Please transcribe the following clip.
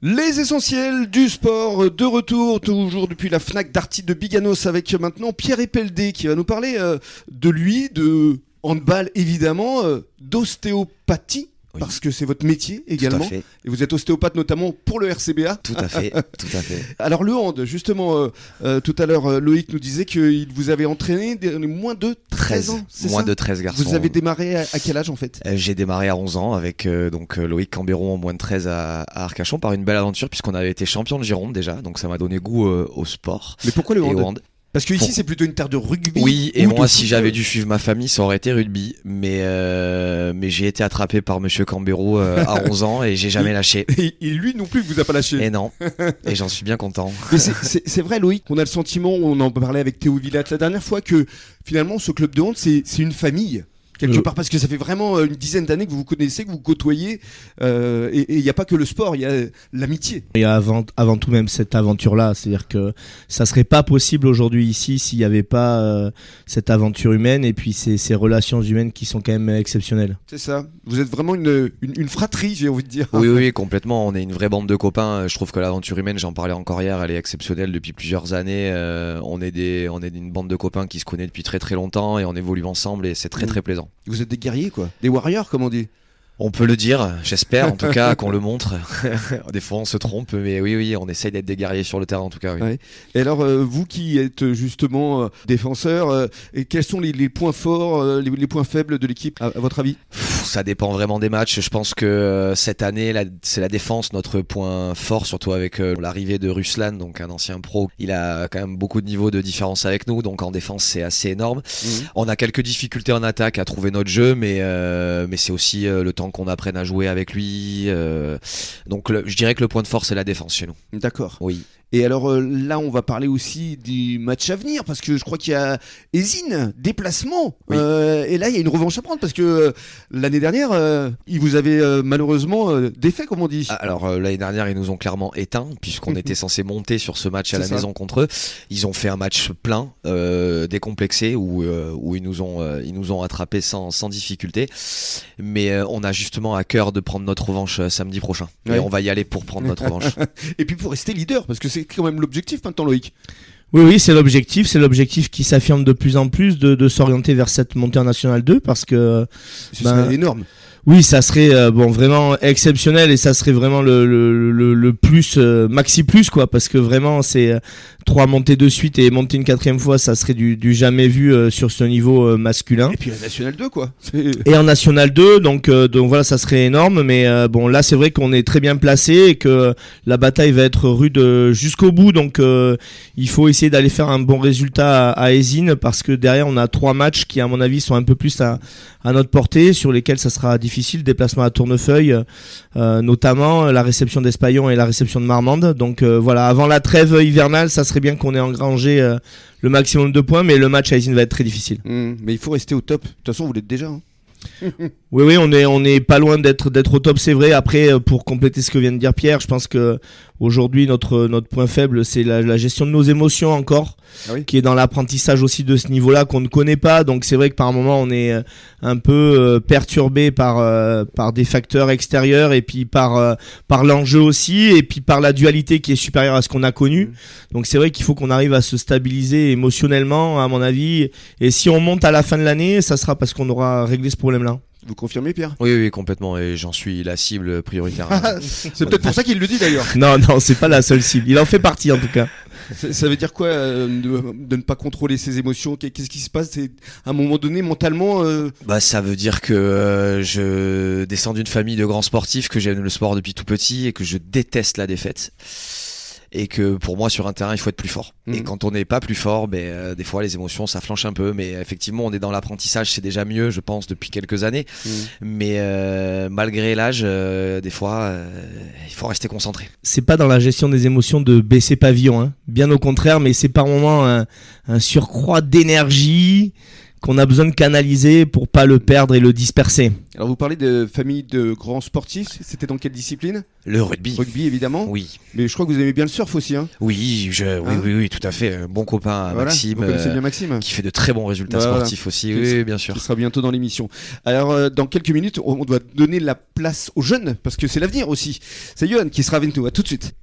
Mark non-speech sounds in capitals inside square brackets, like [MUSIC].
Les essentiels du sport de retour, toujours depuis la FNAC d'Arty de Biganos avec maintenant Pierre Epeldé qui va nous parler euh, de lui, de handball évidemment, euh, d'ostéopathie. Oui. Parce que c'est votre métier également. Tout à fait. Et vous êtes ostéopathe notamment pour le RCBA. Tout à fait. [LAUGHS] tout à fait. Alors le hand, justement, euh, euh, tout à l'heure euh, Loïc nous disait qu'il vous avait entraîné des, moins de 13, ans. Moins ça de 13 garçons. Vous avez démarré à, à quel âge en fait J'ai démarré à 11 ans avec donc Loïc Cambéron en moins de 13 à, à Arcachon par une belle aventure puisqu'on avait été champion de Gironde déjà donc ça m'a donné goût au sport Mais pourquoi le hand. Parce que ici c'est plutôt une terre de rugby. Oui et moi si j'avais dû suivre ma famille ça aurait été rugby mais euh, mais j'ai été attrapé par Monsieur Cambéro euh, à [LAUGHS] 11 ans et j'ai jamais lâché. Et, et lui non plus vous a pas lâché. Et non et j'en suis bien content. [LAUGHS] Mais c'est- vrai Loïc, on a le sentiment, on en parlait avec Théo Villat la dernière fois, que finalement ce club de c'est c'est une famille. Quelque Euh. part, parce que ça fait vraiment euh, une dizaine d'années que vous vous connaissez, que vous côtoyez, euh, et il n'y a pas que le sport, il y a euh, l'amitié. Et avant, avant tout même cette aventure-là, c'est-à-dire que ça serait pas possible aujourd'hui ici s'il n'y avait pas euh, cette aventure humaine et puis ces, ces relations humaines qui sont quand même exceptionnelles. C'est ça. Vous êtes vraiment une, une, une fratrie, j'ai envie de dire. Oui, oui, oui, complètement. On est une vraie bande de copains. Je trouve que l'aventure humaine, j'en parlais encore hier, elle est exceptionnelle depuis plusieurs années. Euh, on est des, on est une bande de copains qui se connaît depuis très très longtemps et on évolue ensemble et c'est très Mm. très plaisant. Vous êtes des guerriers, quoi. Des warriors, comme on dit. On peut le dire, j'espère en tout cas [LAUGHS] qu'on le montre. [LAUGHS] des fois on se trompe, mais oui, oui, on essaye d'être des guerriers sur le terrain en tout cas. Oui. Ouais. Et alors, euh, vous qui êtes justement euh, défenseur, euh, et quels sont les, les points forts, les, les points faibles de l'équipe, à, à votre avis? Ça dépend vraiment des matchs. Je pense que cette année, c'est la défense, notre point fort, surtout avec l'arrivée de Ruslan, donc un ancien pro. Il a quand même beaucoup de niveaux de différence avec nous, donc en défense c'est assez énorme. On a quelques difficultés en attaque à trouver notre jeu, mais mais c'est aussi le temps qu'on apprenne à jouer avec lui. euh, donc le- je dirais que le point de force c'est la défense chez nous. D'accord. Oui. Et alors euh, là, on va parler aussi du match à venir, parce que je crois qu'il y a Ezine, déplacement. Oui. Euh, et là, il y a une revanche à prendre, parce que euh, l'année dernière, ils vous avaient malheureusement défait, comme on dit. Ah, Alors l'année dernière ils nous ont clairement éteints puisqu'on [LAUGHS] était censé monter sur ce match à la ça. maison contre eux. Ils ont fait un match plein, décomplexé où où ils nous ont ils nous ont attrapés sans sans difficulté. Mais on a justement à cœur de prendre notre revanche samedi prochain. Ouais. Et on va y aller pour prendre notre revanche. [LAUGHS] Et puis pour rester leader, parce que c'est quand même l'objectif maintenant, Loïc. Oui, oui, c'est l'objectif, c'est l'objectif qui s'affirme de plus en plus de, de s'orienter vers cette montée en National 2 parce que Ce Ben, énorme. Oui, ça serait euh, bon vraiment exceptionnel et ça serait vraiment le le, le, le plus euh, maxi plus quoi parce que vraiment c'est euh, trois montées de suite et monter une quatrième fois ça serait du, du jamais vu euh, sur ce niveau euh, masculin. Et puis la National 2, quoi. [LAUGHS] Et en National 2 donc euh, donc voilà ça serait énorme mais euh, bon là c'est vrai qu'on est très bien placé et que la bataille va être rude jusqu'au bout donc euh, il faut essayer d'aller faire un bon résultat à, à Ezine parce que derrière on a trois matchs qui à mon avis sont un peu plus à, à notre portée, sur lesquels ça sera difficile. Déplacement à Tournefeuille, euh, notamment la réception d'Espaillon et la réception de Marmande. Donc euh, voilà, avant la trêve hivernale, ça serait bien qu'on ait engrangé euh, le maximum de points, mais le match à Ezine va être très difficile. Hmm, mais il faut rester au top. De toute façon, vous l'êtes déjà. hein. [LAUGHS] Oui, oui, on est, on est pas loin d'être, d'être au top, c'est vrai. Après, euh, pour compléter ce que vient de dire Pierre, je pense que aujourd'hui notre, notre point faible, c'est la, la gestion de nos émotions encore, Ah oui qui est dans l'apprentissage aussi de ce niveau-là qu'on ne connaît pas. Donc c'est vrai que par moment on est euh, un peu euh, perturbé par, euh, par des facteurs extérieurs et puis par, euh, par l'enjeu aussi et puis par la dualité qui est supérieure à ce qu'on a connu. Mhm. Donc c'est vrai qu'il faut qu'on arrive à se stabiliser émotionnellement, à mon avis. Et si on monte à la fin de l'année, ça sera parce qu'on aura réglé ce problème-là. Vous confirmez, Pierre? Oui, oui, complètement. Et j'en suis la cible prioritaire. [LAUGHS] C'est peut-être pour ça qu'il le dit d'ailleurs. [LAUGHS] Non, non, c'est pas la seule cible. Il en fait partie en tout cas. Ça ça veut dire quoi euh, de, de ne pas contrôler ses émotions? Qu'est- Qu'est-ce qui se passe? C'est à un moment donné mentalement. euh, Bah ça veut dire que euh, je descends d'une famille de grands sportifs, que j'aime le sport depuis tout petit et que je déteste la défaite. Et que pour moi sur un terrain il faut être plus fort. Et Mhm. quand on n'est pas plus fort, ben euh, des fois les émotions ça flanche un peu. Mais effectivement on est dans l'apprentissage, c'est déjà mieux je pense depuis quelques années. Mais euh, malgré l'âge, euh, des fois euh, il faut rester concentré. C'est pas dans la gestion des émotions de baisser pavillon, hein. bien au contraire, mais c'est par moments un, un surcroît d'énergie qu'on a besoin de canaliser pour pas le perdre et le disperser. Alors vous parlez de famille de grands sportifs, c'était dans quelle discipline? Le rugby. Rugby évidemment. Oui. Mais je crois que vous aimez bien le surf aussi. Hein Oui, je, oui, Hein oui, oui, tout à fait. Bon copain voilà. Maxime, Vous connaissez euh, bien Maxime qui fait de très bons résultats Voilà. sportifs aussi. Oui, bien sûr. qui sera bientôt dans l'émission. Alors, euh, dans quelques minutes, on on doit donner la place aux jeunes, parce que c'est l'avenir aussi. C'est Johan qui sera avec nous. À tout de suite.